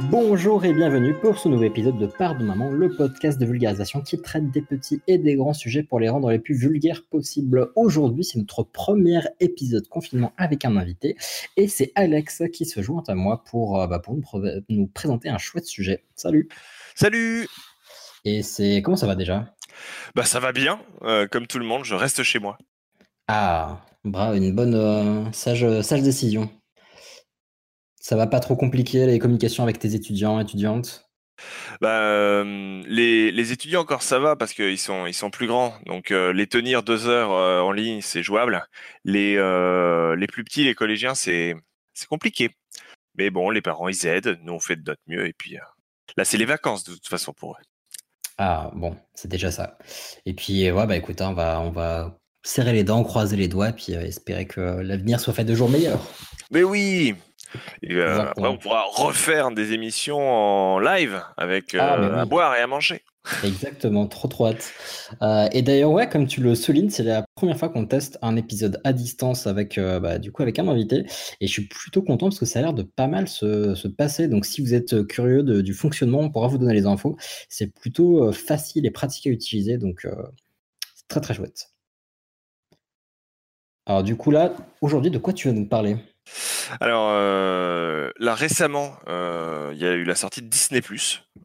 Bonjour et bienvenue pour ce nouvel épisode de Pardon Maman, le podcast de vulgarisation qui traite des petits et des grands sujets pour les rendre les plus vulgaires possibles. Aujourd'hui, c'est notre premier épisode confinement avec un invité et c'est Alex qui se joint à moi pour, euh, bah, pour nous, pr- nous présenter un chouette sujet. Salut Salut Et c'est comment ça va déjà? Bah ça va bien, euh, comme tout le monde, je reste chez moi. Ah, bravo, une bonne euh, sage, sage décision. Ça va pas trop compliquer les communications avec tes étudiants, étudiantes? Bah, euh, les, les étudiants encore ça va parce qu'ils sont, ils sont plus grands, donc euh, les tenir deux heures euh, en ligne c'est jouable. Les, euh, les plus petits, les collégiens, c'est c'est compliqué. Mais bon, les parents ils aident, nous on fait de notre mieux et puis là c'est les vacances de toute façon pour eux. Ah bon, c'est déjà ça. Et puis ouais bah écoute, hein, on va on va serrer les dents, croiser les doigts, puis espérer que l'avenir soit fait de jour meilleur. Mais oui et, euh, après on pourra refaire des émissions en live avec Ah, euh, à boire et à manger. Exactement, trop trop hâte. Euh, et d'ailleurs ouais, comme tu le soulignes, c'est la première fois qu'on teste un épisode à distance avec bah, du coup avec un invité. Et je suis plutôt content parce que ça a l'air de pas mal se, se passer. Donc si vous êtes curieux de- du fonctionnement, on pourra vous donner les infos. C'est plutôt facile et pratique à utiliser, donc c'est très très chouette. Alors du coup là, aujourd'hui, de quoi tu vas nous parler? Alors euh, là récemment, euh, il y a eu la sortie de Disney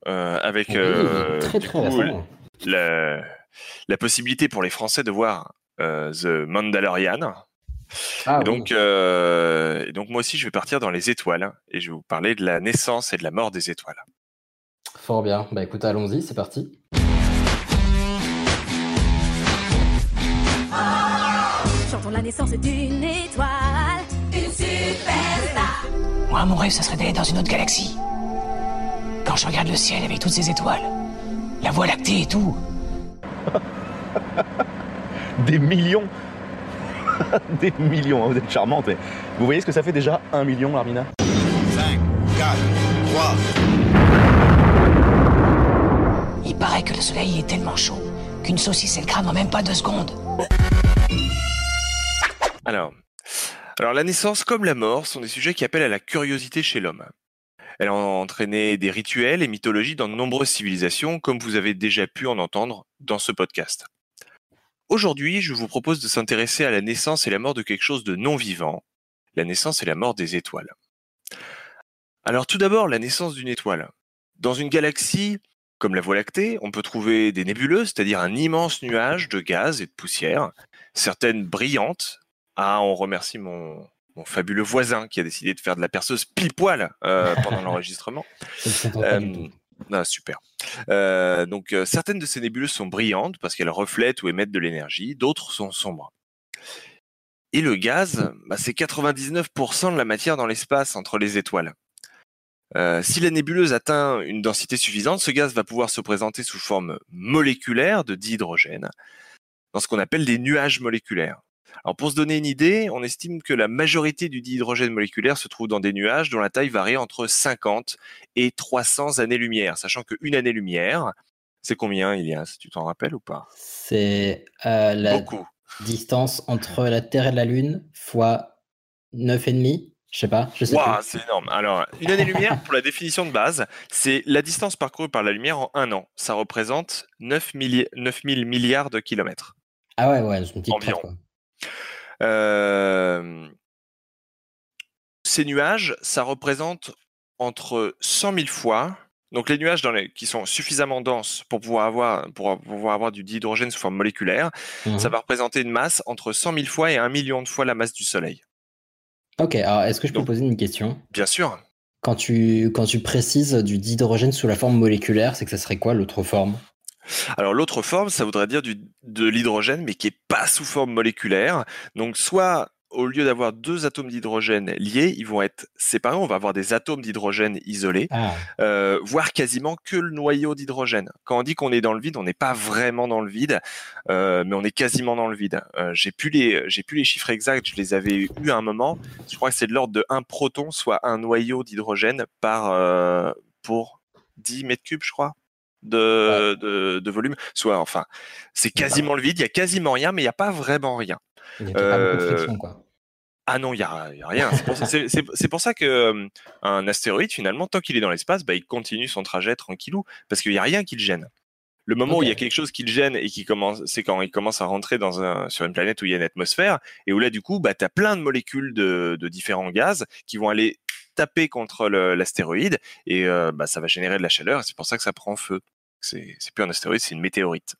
euh, avec Oui, euh, très du très coup, récemment. la, la possibilité pour les Français de voir euh, The Mandalorian. Ah, et donc, euh, et donc moi aussi je vais partir dans les étoiles et je vais vous parler de la naissance et de la mort des étoiles. Fort bien. Bah écoute, allons-y, c'est parti. Chantons la naissance d'une étoile. Moi, mon rêve, ça serait d'aller dans une autre galaxie. Quand je regarde le ciel avec toutes ces étoiles, la voie lactée et tout, Des millions Des millions, hein, vous êtes charmante. Vous voyez ce que ça fait déjà un million, Larmina 5, 4, 3. il paraît que le soleil est tellement chaud qu'une saucisse, elle crame en même pas deux secondes. Alors, alors la naissance comme la mort sont des sujets qui appellent à la curiosité chez l'homme. Elle a entraîné des rituels et mythologies dans de nombreuses civilisations, comme vous avez déjà pu en entendre dans ce podcast. Aujourd'hui, je vous propose de s'intéresser à la naissance et la mort de quelque chose de non vivant, la naissance et la mort des étoiles. Alors tout d'abord, la naissance d'une étoile. Dans une galaxie, comme la Voie lactée, on peut trouver des nébuleuses, c'est-à-dire un immense nuage de gaz et de poussière, certaines brillantes. Ah, on remercie mon, mon fabuleux voisin qui a décidé de faire de la perceuse pile poil euh, pendant l'enregistrement. Euh, ah, super. Euh, donc, certaines de ces nébuleuses sont brillantes parce qu'elles reflètent ou émettent de l'énergie, d'autres sont sombres. Et le gaz, bah, c'est 99% de la matière dans l'espace entre les étoiles. Euh, si la nébuleuse atteint une densité suffisante, ce gaz va pouvoir se présenter sous forme moléculaire de dihydrogène, dans ce qu'on appelle des nuages moléculaires. Alors pour se donner une idée, on estime que la majorité du dihydrogène moléculaire se trouve dans des nuages dont la taille varie entre 50 et 300 années-lumière, sachant qu'une année-lumière, c'est combien, Ilias Tu t'en rappelles ou pas? C'est euh, la Beaucoup. distance entre la Terre et la Lune fois 9,5 Je sais pas, je sais plus. c'est énorme. Alors, une année-lumière, pour la définition de base, c'est la distance parcourue par la lumière en un an. Ça représente 9 000 milliards de kilomètres. Ah ouais, ouais, c'est une petite Environ. Euh, Ces nuages, ça représente entre 100 000 fois. Donc les nuages dans les- qui sont suffisamment denses pour pouvoir avoir, pour pouvoir avoir du dihydrogène sous forme moléculaire, Mhm. ça va représenter une masse entre 100 000 fois et 1 million de fois la masse du Soleil. Ok, alors est-ce que je peux Donc- poser une question? Bien sûr. quand tu, quand tu précises du dihydrogène sous la forme moléculaire, c'est que ça serait quoi l'autre forme? Alors l'autre forme, ça voudrait dire du, de l'hydrogène, mais qui est pas sous forme moléculaire. Donc soit au lieu d'avoir deux atomes d'hydrogène liés, ils vont être séparés. On va avoir des atomes d'hydrogène isolés, Ah, euh, voire quasiment que le noyau d'hydrogène. Quand on dit qu'on est dans le vide, on n'est pas vraiment dans le vide, euh, mais on est quasiment dans le vide. Euh, j'ai plus les, j'ai plus les chiffres exacts. Je les avais eu à un moment. Je crois que c'est de l'ordre de 1 proton, soit un noyau d'hydrogène par euh, pour 10 mètres cubes, je crois. De, de, de volume, soit enfin, c'est quasiment le vide, il y a quasiment rien, mais il n'y a pas vraiment rien. il y a pas beaucoup de Euh, friction, quoi. Ah non, il n'y a, y a rien. C'est pour, ça- pour que euh, un astéroïde, finalement, tant qu'il est dans l'espace, bah, il continue son trajet tranquillou, parce qu'il n'y a rien qui le gêne. Le moment où il y a quelque chose qui le gêne et qui commence, c'est quand il commence à rentrer dans un, sur une planète où il y a une atmosphère, et où là, du coup, bah, tu as plein de molécules de, de différents gaz qui vont aller taper contre l'astéroïde, et euh, bah, ça va générer de la chaleur, et c'est pour ça que ça prend feu. C'est plus un astéroïde, c'est une météorite.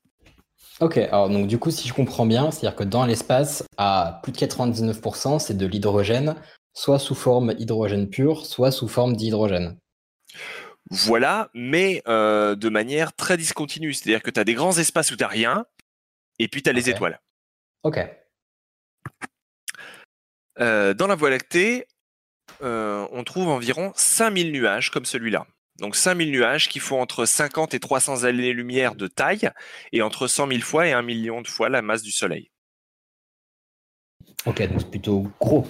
Ok, alors donc du coup, si je comprends bien, c'est-à-dire que dans l'espace, à plus de 99%, c'est de l'hydrogène, soit sous forme hydrogène pur, soit sous forme d'hydrogène. Voilà, mais euh, de manière très discontinue. C'est-à-dire que tu as des grands espaces où tu rien, et puis tu as les étoiles. Ok. Euh, dans la Voie lactée, euh, on trouve environ 5000 nuages comme celui-là. Donc 5000 nuages qui font entre 50 et 300 années-lumière de taille, et entre 100 000 fois et 1 million de fois la masse du Soleil. Ok, donc c'est plutôt gros.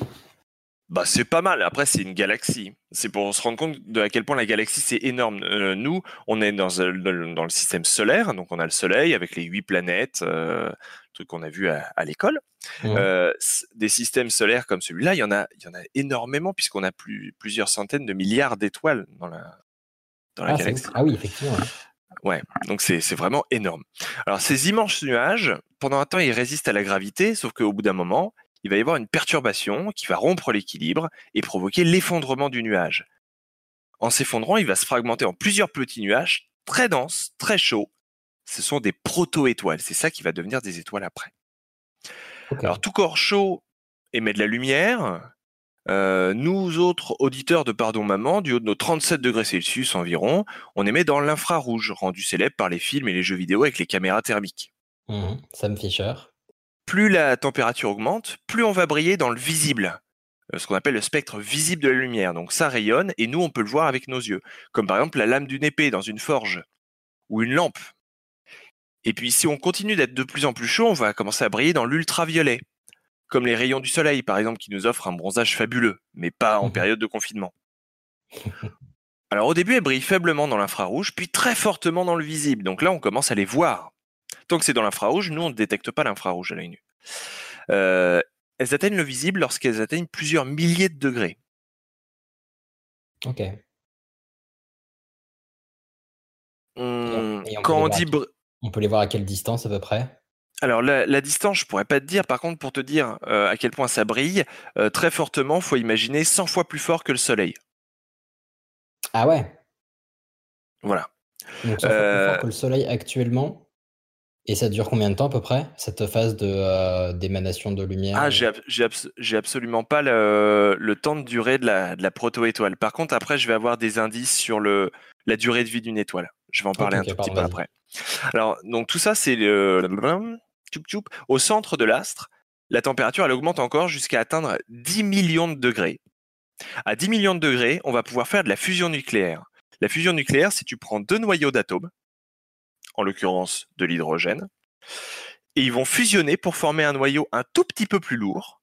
Bah, c'est pas mal. Après, c'est une galaxie. C'est pour se rendre compte de à quel point la galaxie c'est énorme. Euh, nous, on est dans, un- dans le- dans le système solaire, donc on a le Soleil avec les huit planètes, euh, truc qu'on a vu à, à l'école. Euh, des systèmes solaires comme celui-là, il y en a, il y en a énormément puisqu'on a plus, plusieurs centaines de milliards d'étoiles dans la, dans Ah, galaxie. Ah oui, effectivement. ouais. Donc c'est c'est vraiment énorme. Alors ces immenses nuages, pendant un temps, ils résistent à la gravité, sauf qu'au bout d'un moment, il va y avoir une perturbation qui va rompre l'équilibre et provoquer l'effondrement du nuage. En s'effondrant, il va se fragmenter en plusieurs petits nuages très denses, très chauds. Ce sont des proto-étoiles. C'est ça qui va devenir des étoiles après. Alors tout corps chaud émet de la lumière. Euh, nous autres auditeurs de Pardon Maman, du haut de nos 37 degrés Celsius environ, on émet dans l'infrarouge, rendu célèbre par les films et les jeux vidéo avec les caméras thermiques. Mhm. Sam Fisher. Plus la température augmente, plus on va briller dans le visible, euh, ce qu'on appelle le spectre visible de la lumière. Donc ça rayonne et nous on peut le voir avec nos yeux, comme par exemple la lame d'une épée dans une forge ou une lampe. Et puis si on continue d'être de plus en plus chaud, on va commencer à briller dans l'ultraviolet, comme les rayons du soleil par exemple qui nous offrent un bronzage fabuleux, mais pas en Mhm. période de confinement. Alors au début, elles brillent faiblement dans l'infrarouge, puis très fortement dans le visible. Donc là, on commence à les voir. Tant que c'est dans l'infrarouge, nous, on ne détecte pas l'infrarouge à l'œil nu. Euh, elles atteignent le visible lorsqu'elles atteignent plusieurs milliers de degrés. Ok. Peut quand on dit... br- On peut les voir à quelle distance à peu près? Alors la, la distance, je pourrais pas te dire. Par contre, pour te dire euh, à quel point ça brille, euh, très fortement, faut imaginer 100 fois plus fort que le Soleil. Ah ouais? Voilà. Donc ça fait plus Euh, fort que le Soleil actuellement? Et ça dure combien de temps à peu près cette phase de euh, d'émanation de lumière? Ah, j'ai ab- j'ai abs- absolument pas le, le temps de durée de la, de la proto-étoile. Par contre, après, je vais avoir des indices sur le, la durée de vie d'une étoile. Je vais en parler un tout petit peu après. Alors, donc tout ça, c'est le au centre de l'astre. La température, elle augmente encore jusqu'à atteindre 10 millions de degrés. À 10 millions de degrés, on va pouvoir faire de la fusion nucléaire. La fusion nucléaire, c'est tu prends deux noyaux d'atomes, en l'occurrence de l'hydrogène, et ils vont fusionner pour former un noyau un tout petit peu plus lourd.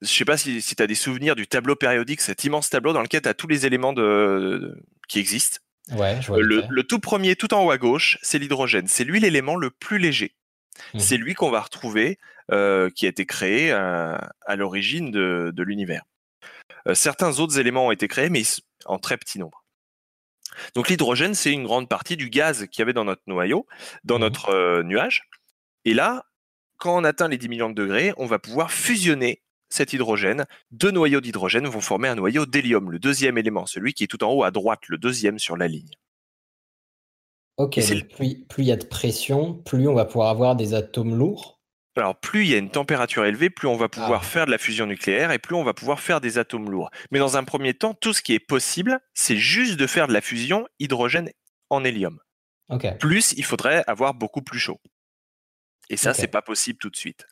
Je sais pas si, tu as des souvenirs du tableau périodique, cet immense tableau dans lequel tu as tous les éléments qui existent. Ouais, je vois. Euh, Le, tout premier, tout en haut à gauche, c'est l'hydrogène. C'est lui l'élément le plus léger. Mhm. C'est lui qu'on va retrouver, euh, qui a été créé euh, à l'origine de, de l'univers. Euh, certains autres éléments ont été créés, mais en très petit nombre. Donc l'hydrogène, c'est une grande partie du gaz qu'il y avait dans notre noyau, dans Mhm. notre euh, nuage. Et là, quand on atteint les 10 millions de degrés, on va pouvoir fusionner cet hydrogène. Deux noyaux d'hydrogène vont former un noyau d'hélium, le deuxième élément, celui qui est tout en haut à droite, le deuxième sur la ligne. Ok, donc plus il y a de pression, plus on va pouvoir avoir des atomes lourds. Alors, plus il y a une température élevée, plus on va pouvoir Ah. faire de la fusion nucléaire et plus on va pouvoir faire des atomes lourds. Mais dans un premier temps, tout ce qui est possible, c'est juste de faire de la fusion hydrogène en hélium. Plus, il faudrait avoir beaucoup plus chaud. Et ça, Ok. c'est pas possible tout de suite.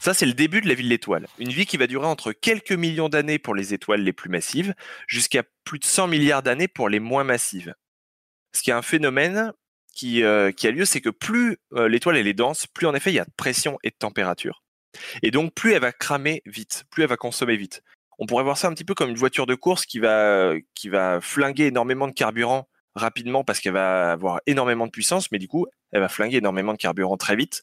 Ça, c'est le début de la vie de l'étoile. Une vie qui va durer entre quelques millions d'années pour les étoiles les plus massives, jusqu'à plus de 100 milliards d'années pour les moins massives. Ce qui est un phénomène qui, euh, qui a lieu, c'est que plus euh, l'étoile elle est dense, plus en effet il y a de pression et de température. Et donc plus elle va cramer vite, plus elle va consommer vite. On pourrait voir ça un petit peu comme une voiture de course qui va, qui va flinguer énormément de carburant rapidement parce qu'elle va avoir énormément de puissance, mais du coup, elle va flinguer énormément de carburant très vite.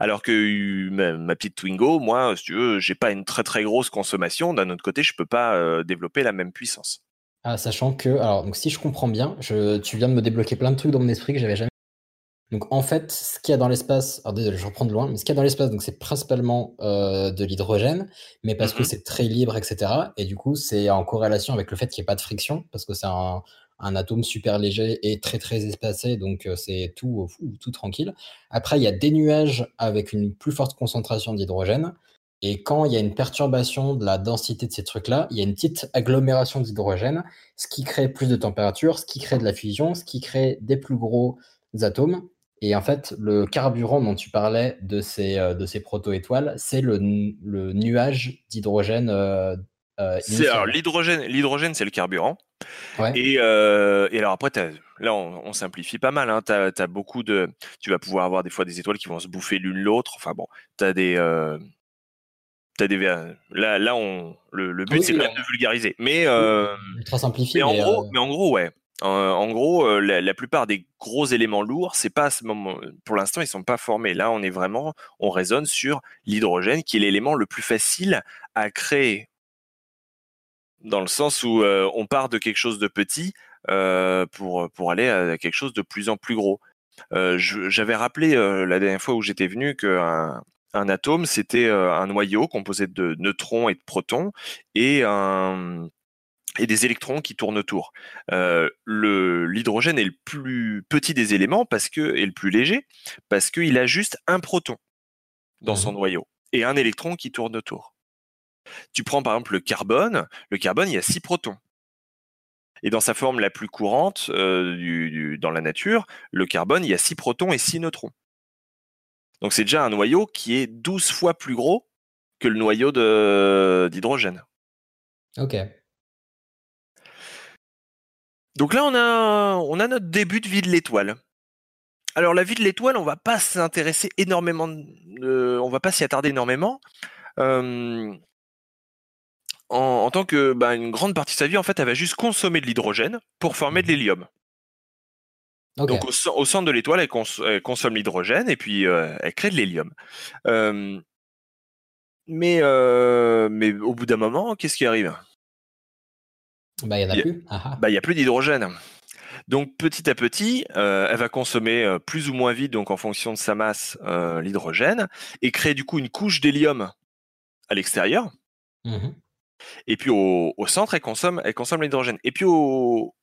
Alors que ma, petite Twingo, moi, si tu veux, j'ai pas une très très grosse consommation. D'un autre côté, je peux pas euh, développer la même puissance. Ah, sachant que, alors, donc si je comprends bien, je, tu viens de me débloquer plein de trucs dans mon esprit que j'avais jamais. Donc en fait, ce qu'il y a dans l'espace, alors désolé, je reprends de loin, mais ce qu'il y a dans l'espace, donc c'est principalement euh, de l'hydrogène, mais parce que Mhm. c'est très libre, etc. Et du coup, c'est en corrélation avec le fait qu'il n'y ait pas de friction, parce que c'est un, un atome super léger et très très espacé, donc euh, c'est tout, tout, tranquille. Après, il y a des nuages avec une plus forte concentration d'hydrogène. Et quand il y a une perturbation de la densité de ces trucs-là, il y a une petite agglomération d'hydrogène, ce qui crée plus de température, ce qui crée de la fusion, ce qui crée des plus gros atomes. Et en fait, le carburant dont tu parlais de ces, euh, de ces proto-étoiles, c'est le, le nuage d'hydrogène euh, euh, C'est- initial. alors l'hydrogène, l'hydrogène c'est le carburant. Ouais. Et, euh, et alors après, là on, on simplifie pas mal. Hein, t'as, t'as beaucoup de, tu vas pouvoir avoir des fois des étoiles qui vont se bouffer l'une l'autre. Enfin bon, t'as des, euh, des, là là on, le, le but Oui, c'est quand même de vulgariser. Mais euh, Ultra simplifié. mais en mais, gros, euh, mais en gros, ouais. En, en gros, euh, la, la plupart des gros éléments lourds, c'est pas à ce moment. Pour l'instant, ils sont pas formés. Là, on est vraiment, on raisonne sur l'hydrogène, qui est l'élément le plus facile à créer, dans le sens où euh, on part de quelque chose de petit euh, pour pour aller à quelque chose de plus en plus gros. Euh, J'avais rappelé la dernière fois où j'étais venu qu'un un atome, c'était un noyau composé de neutrons et de protons et un et des électrons qui tournent autour. L'hydrogène est le plus petit des éléments parce que et le plus léger parce qu'il a juste un proton dans son Mhm. noyau et un électron qui tourne autour. Tu prends par exemple le carbone. Le carbone, il y a six protons. Et dans sa forme la plus courante euh, du- du- dans la nature, le carbone, il y a six protons et six neutrons. Donc c'est déjà un noyau qui est 12 fois plus gros que le noyau d'hydrogène. Ok. Donc là, on a, on a notre début de vie de l'étoile. Alors la vie de l'étoile, on va pas s'intéresser énormément, de- on va pas s'y attarder énormément. Euh, en, en tant que bah, une grande partie de sa vie, en fait, elle va juste consommer de l'hydrogène pour former de l'hélium. Ok. Donc au, cen- au centre de l'étoile, elle, cons- elle consomme l'hydrogène et puis euh, elle crée de l'hélium. Euh, mais, euh, mais au bout d'un moment, qu'est-ce qui arrive? Bah, il n'y en a il y a- plus. Ah, ah. bah, il n'y a plus d'hydrogène. Donc petit à petit, euh, elle va consommer plus ou moins vite, donc en fonction de sa masse, l'hydrogène, et créer du coup une couche d'hélium à l'extérieur. Mhm. Et puis au, au centre, elle consomme, elle consomme l'hydrogène. Et puis au,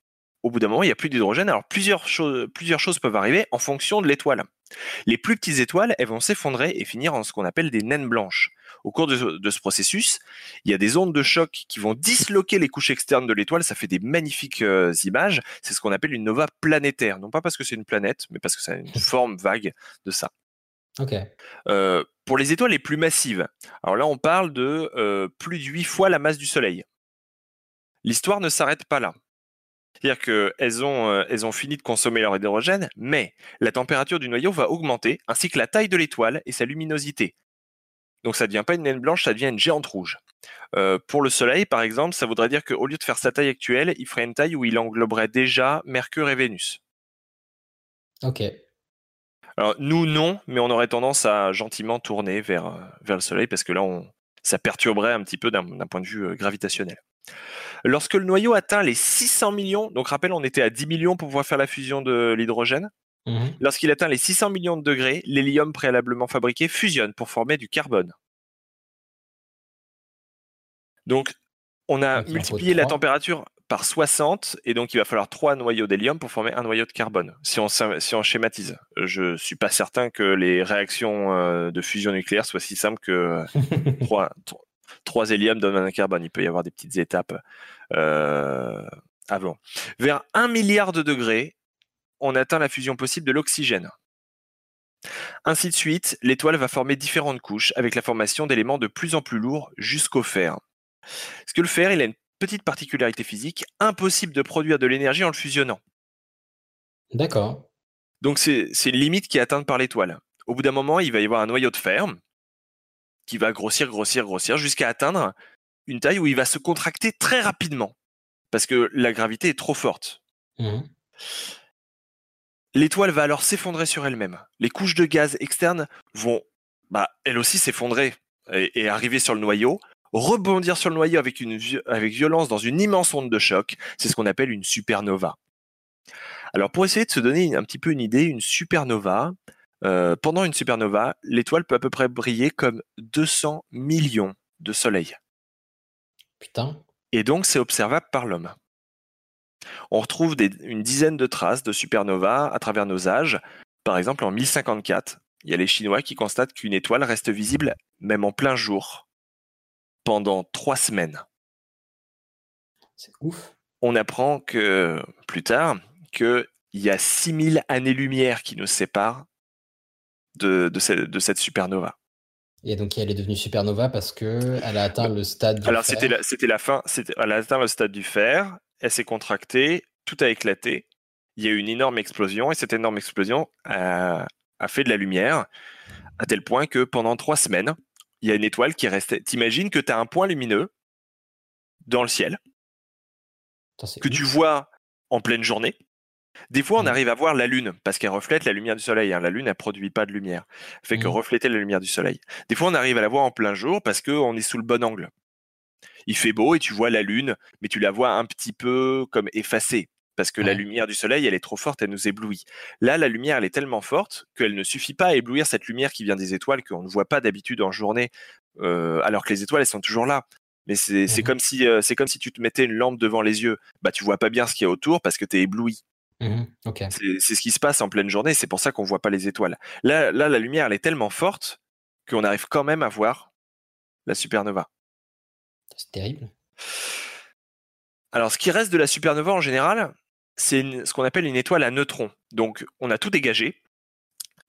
au bout d'un moment, il n'y a plus d'hydrogène. Alors plusieurs choses, plusieurs choses peuvent arriver en fonction de l'étoile. Les plus petites étoiles, elles vont s'effondrer et finir en ce qu'on appelle des naines blanches. Au cours de, de ce processus, il y a des ondes de choc qui vont disloquer les couches externes de l'étoile. Ça fait des magnifiques euh, images. C'est ce qu'on appelle une nova planétaire. Non pas parce que c'est une planète, mais parce que ça a une forme vague de ça. Ok. Euh, pour les étoiles les plus massives, alors là on parle de euh, plus de 8 fois la masse du Soleil. L'histoire ne s'arrête pas là. C'est-à-dire qu'elles ont, euh, elles ont fini de consommer leur hydrogène, mais la température du noyau va augmenter, ainsi que la taille de l'étoile et sa luminosité. Donc ça ne devient pas une naine blanche, ça devient une géante rouge. Euh, pour le Soleil, par exemple, ça voudrait dire qu'au lieu de faire sa taille actuelle, il ferait une taille où il engloberait déjà Mercure et Vénus. Ok. Alors nous non, mais on aurait tendance à gentiment tourner vers, euh, vers le Soleil parce que là on, ça perturberait un petit peu d'un point de vue euh, gravitationnel. Lorsque le noyau atteint les 600 millions, donc rappel on était à 10 millions pour pouvoir faire la fusion de l'hydrogène, Mhm. lorsqu'il atteint les 600 millions de degrés, l'hélium préalablement fabriqué fusionne pour former du carbone. Donc on a faut multiplié la température par 60 et donc il va falloir trois noyaux d'hélium pour former un noyau de carbone. Si on, sim- si on schématise, je suis pas certain que les réactions euh, de fusion nucléaire soient si simples que trois, tro- trois héliums donnent un carbone. Il peut y avoir des petites étapes euh, avant. Vers 1 milliard de degrés, on atteint la fusion possible de l'oxygène. Ainsi de suite, l'étoile va former différentes couches avec la formation d'éléments de plus en plus lourds jusqu'au fer. Parce que le fer, il a une petite particularité physique, impossible de produire de l'énergie en le fusionnant. D'accord. Donc c'est une limite qui est atteinte par l'étoile. Au bout d'un moment, il va y avoir un noyau de fer qui va grossir, grossir, grossir jusqu'à atteindre une taille où il va se contracter très rapidement parce que la gravité est trop forte. Mhm. L'étoile va alors s'effondrer sur elle-même. Les couches de gaz externes vont, bah, elles aussi s'effondrer et, et arriver sur le noyau, rebondir sur le noyau avec, une, avec violence dans une immense onde de choc. C'est ce qu'on appelle une supernova. Alors pour essayer de se donner un petit peu une idée, une supernova, euh, pendant une supernova, l'étoile peut à peu près briller comme 200 millions de soleils. Putain. Et donc c'est observable par l'homme. On retrouve des- une dizaine de traces de supernova à travers nos âges. Par exemple, en 1054, il y a les Chinois qui constatent qu'une étoile reste visible même en plein jour pendant trois semaines. C'est ouf. On apprend que plus tard qu'il y a 6000 années-lumière qui nous séparent de, de, ce- de cette supernova. Et donc, elle est devenue supernova parce que elle a atteint le stade du Alors fer. c'était la, c'était la fin, c'était, elle a atteint le stade du fer, elle s'est contractée, tout a éclaté, il y a eu une énorme explosion et cette énorme explosion a, a fait de la lumière à tel point que pendant trois semaines, il y a une étoile qui restait. T'imagines que tu as un point lumineux dans le ciel Putain, que ouf. tu vois en pleine journée. Des fois, on Mhm. arrive à voir la Lune parce qu'elle reflète la lumière du Soleil. hein. La Lune, elle produit pas de lumière, Elle fait que Mhm. refléter la lumière du Soleil. Des fois, on arrive à la voir en plein jour parce qu'on est sous le bon angle. Il fait beau et tu vois la Lune, mais tu la vois un petit peu comme effacée parce que la lumière du Soleil, elle est trop forte, elle nous éblouit. Là, la lumière, elle est tellement forte qu'elle ne suffit pas à éblouir cette lumière qui vient des étoiles qu'on ne voit pas d'habitude en journée, euh, alors que les étoiles, elles sont toujours là. Mais c'est Mhm. comme si euh, comme si tu te mettais une lampe devant les yeux. Bah, tu vois pas bien ce qu'il y a autour parce que tu es ébloui. C'est c'est ce qui se passe en pleine journée. C'est pour ça qu'on voit pas les étoiles. Là, là, la lumière, elle est tellement forte qu'on arrive quand même à voir la supernova. C'est terrible. Alors, ce qui reste de la supernova en général, c'est ce qu'on appelle une étoile à neutrons. Donc, on a tout dégagé.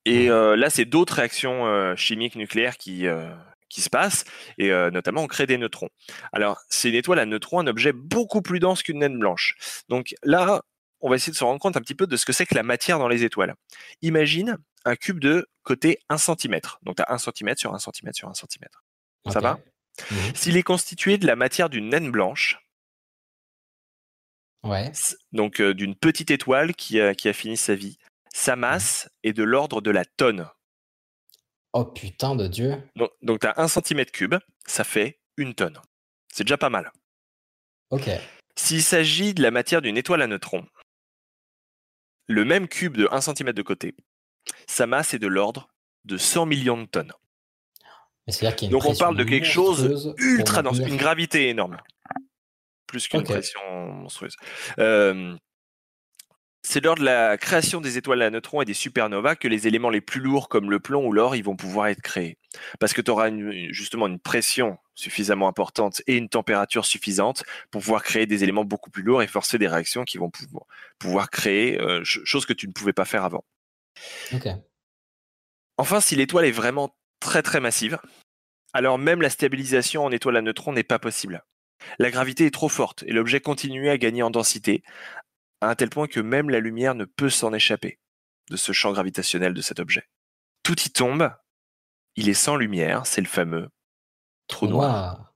Et euh, là, c'est d'autres réactions euh, chimiques nucléaires qui, euh, qui se passent. Et notamment, on crée des neutrons. Alors, c'est une étoile à neutrons, un objet beaucoup plus dense qu'une naine blanche. Donc là, on va essayer de se rendre compte un petit peu de ce que c'est que la matière dans les étoiles. Imagine un cube de côté 1 cm. Donc, tu as 1 cm sur 1 cm sur 1 cm. Ça va? Mhm. S'il est constitué de la matière d'une naine blanche, Ouais. Donc euh, d'une petite étoile qui a, qui a fini sa vie. Sa masse est de l'ordre de la tonne. Oh putain de Dieu. Donc, donc tu as un centimètre cube, ça fait une tonne. C'est déjà pas mal. Ok. S'il s'agit de la matière d'une étoile à neutrons, le même cube de 1 cm de côté, sa masse est de l'ordre de 100 millions de tonnes. Mais c'est-à-dire qu'il y a une Donc on parle de quelque chose Ultra dense, une gravité énorme. Plus qu'une pression monstrueuse. Euh, c'est lors de la création des étoiles à neutrons et des supernovas que les éléments les plus lourds comme le plomb ou l'or, ils vont pouvoir être créés. Parce que tu auras justement une pression suffisamment importante et une température suffisante pour pouvoir créer des éléments beaucoup plus lourds et forcer des réactions qui vont pouvoir, pouvoir créer euh, ch- chose que tu ne pouvais pas faire avant. Enfin, si l'étoile est vraiment très très massive, alors même la stabilisation en étoile à neutrons n'est pas possible. La gravité est trop forte et l'objet continue à gagner en densité, à un tel point que même la lumière ne peut s'en échapper de ce champ gravitationnel de cet objet. Tout y tombe, il est sans lumière, c'est le fameux trou noir.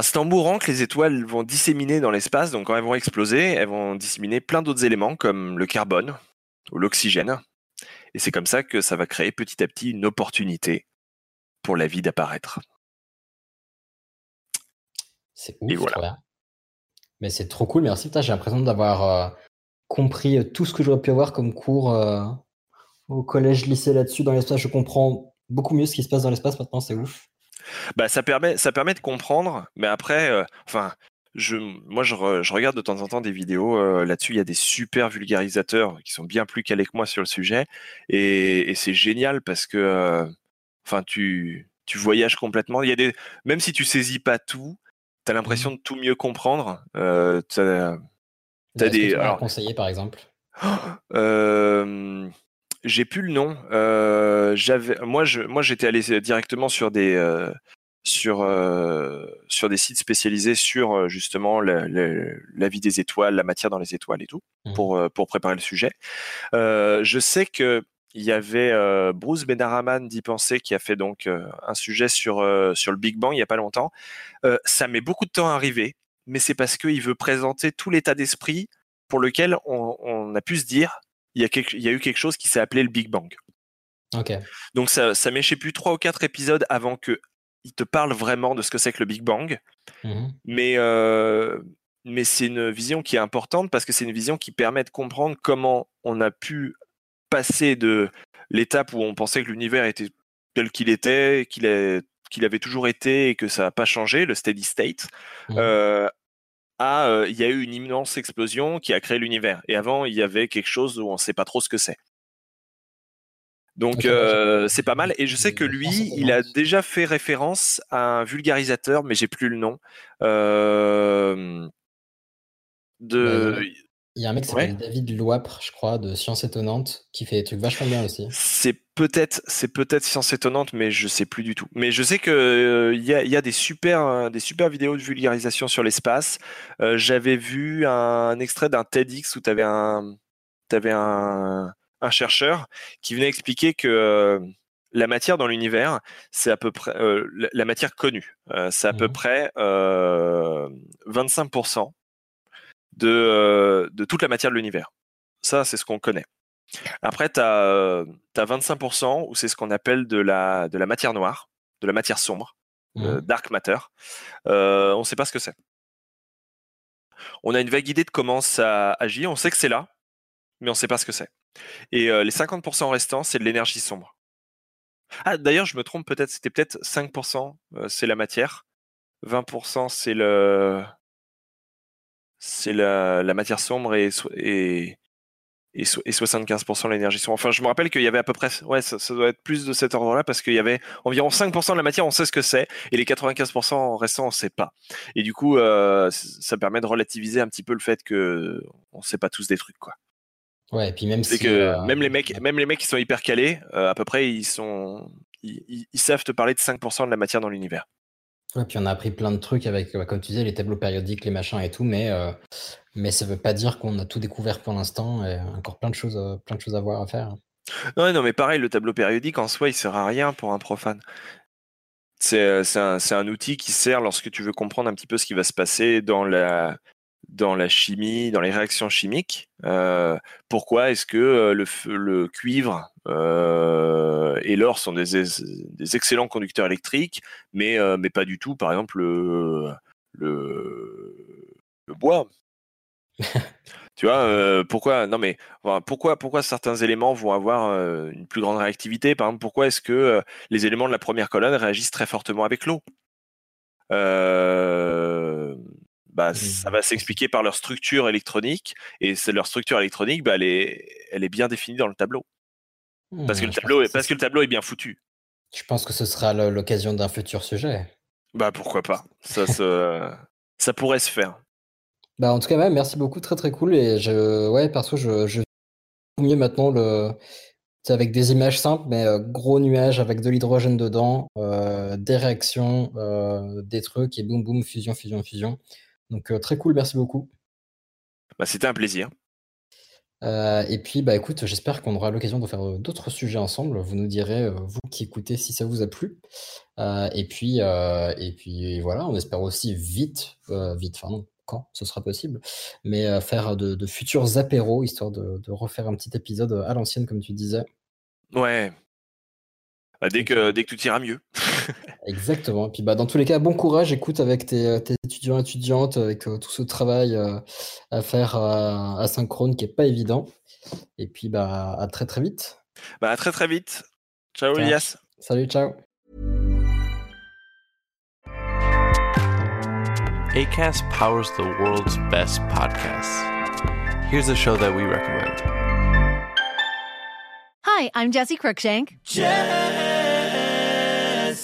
C'est en mourant que les étoiles vont disséminer dans l'espace, donc quand elles vont exploser, elles vont disséminer plein d'autres éléments comme le carbone ou l'oxygène. Et c'est comme ça que ça va créer petit à petit une opportunité pour la vie d'apparaître. C'est Et ouf, voilà. Mais c'est trop cool, merci. Putain, J'ai l'impression d'avoir euh, compris euh, tout ce que j'aurais pu avoir comme cours euh, au collège, lycée là-dessus, dans l'espace. Je comprends beaucoup mieux ce qui se passe dans l'espace maintenant, c'est ouf. Bah, ça permet, ça permet de comprendre, mais après, euh, enfin, je, moi, je, re- je regarde de temps en temps des vidéos euh, là-dessus. Il y a des super vulgarisateurs qui sont bien plus calés que moi sur le sujet, et, et c'est génial parce que, euh, tu, tu voyages complètement. Il y a des, même si tu saisis pas tout, t'as l'impression de tout mieux comprendre. Euh, t'as- T'as Est-ce que des- tu alors- conseillé, par exemple? Euh, j'ai plus le nom. Euh, j'avais, moi, je, moi, j'étais allé directement sur des, euh, sur, euh, sur des sites spécialisés sur euh, justement la, la- la vie des étoiles, la matière dans les étoiles et tout, Mhm. pour, euh, pour préparer le sujet. Euh, je sais que il y avait euh, Bruce Benaraman d'y penser qui a fait donc euh, un sujet sur, euh, sur le Big Bang il y a pas longtemps. Ça met beaucoup de temps à arriver, mais c'est parce qu'il veut présenter tout l'état d'esprit pour lequel on, on a pu se dire il y, a quelque- il y a eu quelque chose qui s'est appelé le Big Bang. Ok. Donc ça, ça met, je sais plus, trois ou quatre épisodes avant que il te parle vraiment de ce que c'est que le Big Bang. Mhm. Mais, euh, mais c'est une vision qui est importante parce que c'est une vision qui permet de comprendre comment on a pu passer de l'étape où on pensait que l'univers était tel qu'il était, qu'il avait toujours été et que ça n'a pas changé, le steady state, Mhm. euh, à euh, il y a eu une immense explosion qui a créé l'univers. Et avant, il y avait quelque chose où on ne sait pas trop ce que c'est. Donc euh, c'est pas mal. Et je sais que lui, il a déjà fait référence à un vulgarisateur, mais j'ai plus le nom. euh, de... Il y a un mec qui Ouais. s'appelle David Loapre, je crois, de Science Étonnante, qui fait des trucs vachement bien aussi. C'est peut-être, c'est peut-être science étonnante, mais je sais plus du tout. Mais je sais que euh, il y, a, il y a des super, euh, des super vidéos de vulgarisation sur l'espace. Euh, J'avais vu un, extrait d'un TEDx où tu avais un, t'avais un, un chercheur qui venait expliquer que euh, la matière dans l'univers, c'est à peu près euh, la, matière connue, euh, c'est à peu Mhm. près euh, 25% de, euh, de toute la matière de l'univers. Ça, c'est ce qu'on connaît. Après, tu as, 25% où c'est ce qu'on appelle de la, de la matière noire, de la matière sombre, euh, Mhm. dark matter. Euh, on ne sait pas ce que c'est. On a une vague idée de comment ça agit. On sait que c'est là, mais on ne sait pas ce que c'est. Et euh, les 50% restants, c'est de l'énergie sombre. Ah, d'ailleurs, je me trompe peut-être. C'était peut-être 5%, euh, c'est la matière. 20%, c'est le, c'est la, la matière sombre et, et, et, so- et 75% l'énergie sombre. Enfin, je me rappelle qu'il y avait à peu près, ouais, ça, ça doit être plus de cet ordre-là parce qu'il y avait environ 5% de la matière, on sait ce que c'est, et les 95% restants, on sait pas. Et du coup, euh, ça permet de relativiser un petit peu le fait que on sait pas tous des trucs, quoi. Ouais, et puis même si. que euh, même les mecs, même les mecs qui sont hyper calés, euh, à peu près, ils sont, ils, ils- ils savent te parler de 5% de la matière dans l'univers. Ouais, puis on a appris plein de trucs avec, ouais, comme tu disais, les tableaux périodiques, les machins et tout, mais, euh, mais ça veut pas dire qu'on a tout découvert pour l'instant et encore plein de choses, euh, plein de choses à voir à faire. Non, non, mais pareil, le tableau périodique en soi, il sert à rien pour un profane. C'est euh, un, c'est un outil qui sert lorsque tu veux comprendre un petit peu ce qui va se passer dans la, dans la chimie, dans les réactions chimiques. Euh, pourquoi est-ce que euh, le, cuivre euh, et l'or sont des, ex- des excellents conducteurs électriques, mais, euh, mais pas du tout, par exemple, le, le, le bois? Tu vois, euh, pourquoi non mais enfin, pourquoi pourquoi certains éléments vont avoir euh, une plus grande réactivité? Par exemple, pourquoi est-ce que euh, les éléments de la première colonne réagissent très fortement avec l'eau? Bah, ça va s'expliquer par leur structure électronique et c'est leur structure électronique, bah, elle est elle est bien définie dans le tableau parce que le tableau est parce ce- que le tableau est bien foutu. Je pense que ce sera l'occasion d'un futur sujet. Bah pourquoi pas Ça se ça pourrait se faire. Bah, en tout cas, ouais, merci beaucoup, très très cool. Et je, ouais, perso, je, je mieux maintenant le, c'est avec des images simples, mais euh, gros nuages avec de l'hydrogène dedans, euh, des réactions, euh, des trucs et boum boum, fusion, fusion, fusion. Donc euh, très cool, merci beaucoup. Bah, c'était un plaisir. Euh, et puis, bah écoute, j'espère qu'on aura l'occasion de faire euh, d'autres sujets ensemble. Vous nous direz, euh, vous qui écoutez, si ça vous a plu. Et puis, et puis voilà, on espère aussi vite, vite, enfin non, quand ce sera possible, mais faire de, de futurs apéros, histoire de, de refaire un petit épisode à l'ancienne, comme tu disais. Ouais. Bah, dès que dès que tout ira mieux. Exactement. Et puis bah, dans tous les cas, bon courage, écoute, avec tes, euh, tes étudiants et étudiantes, avec euh, tout ce travail euh, à faire euh, asynchrone qui est pas évident. Et puis bah, à très très vite. Bah à très très vite. Ciao Ciao. Elias. Salut, ciao. ACAST powers the world's best podcasts. Here's a show that we recommend. Hi, I'm Jesse Cruikshank.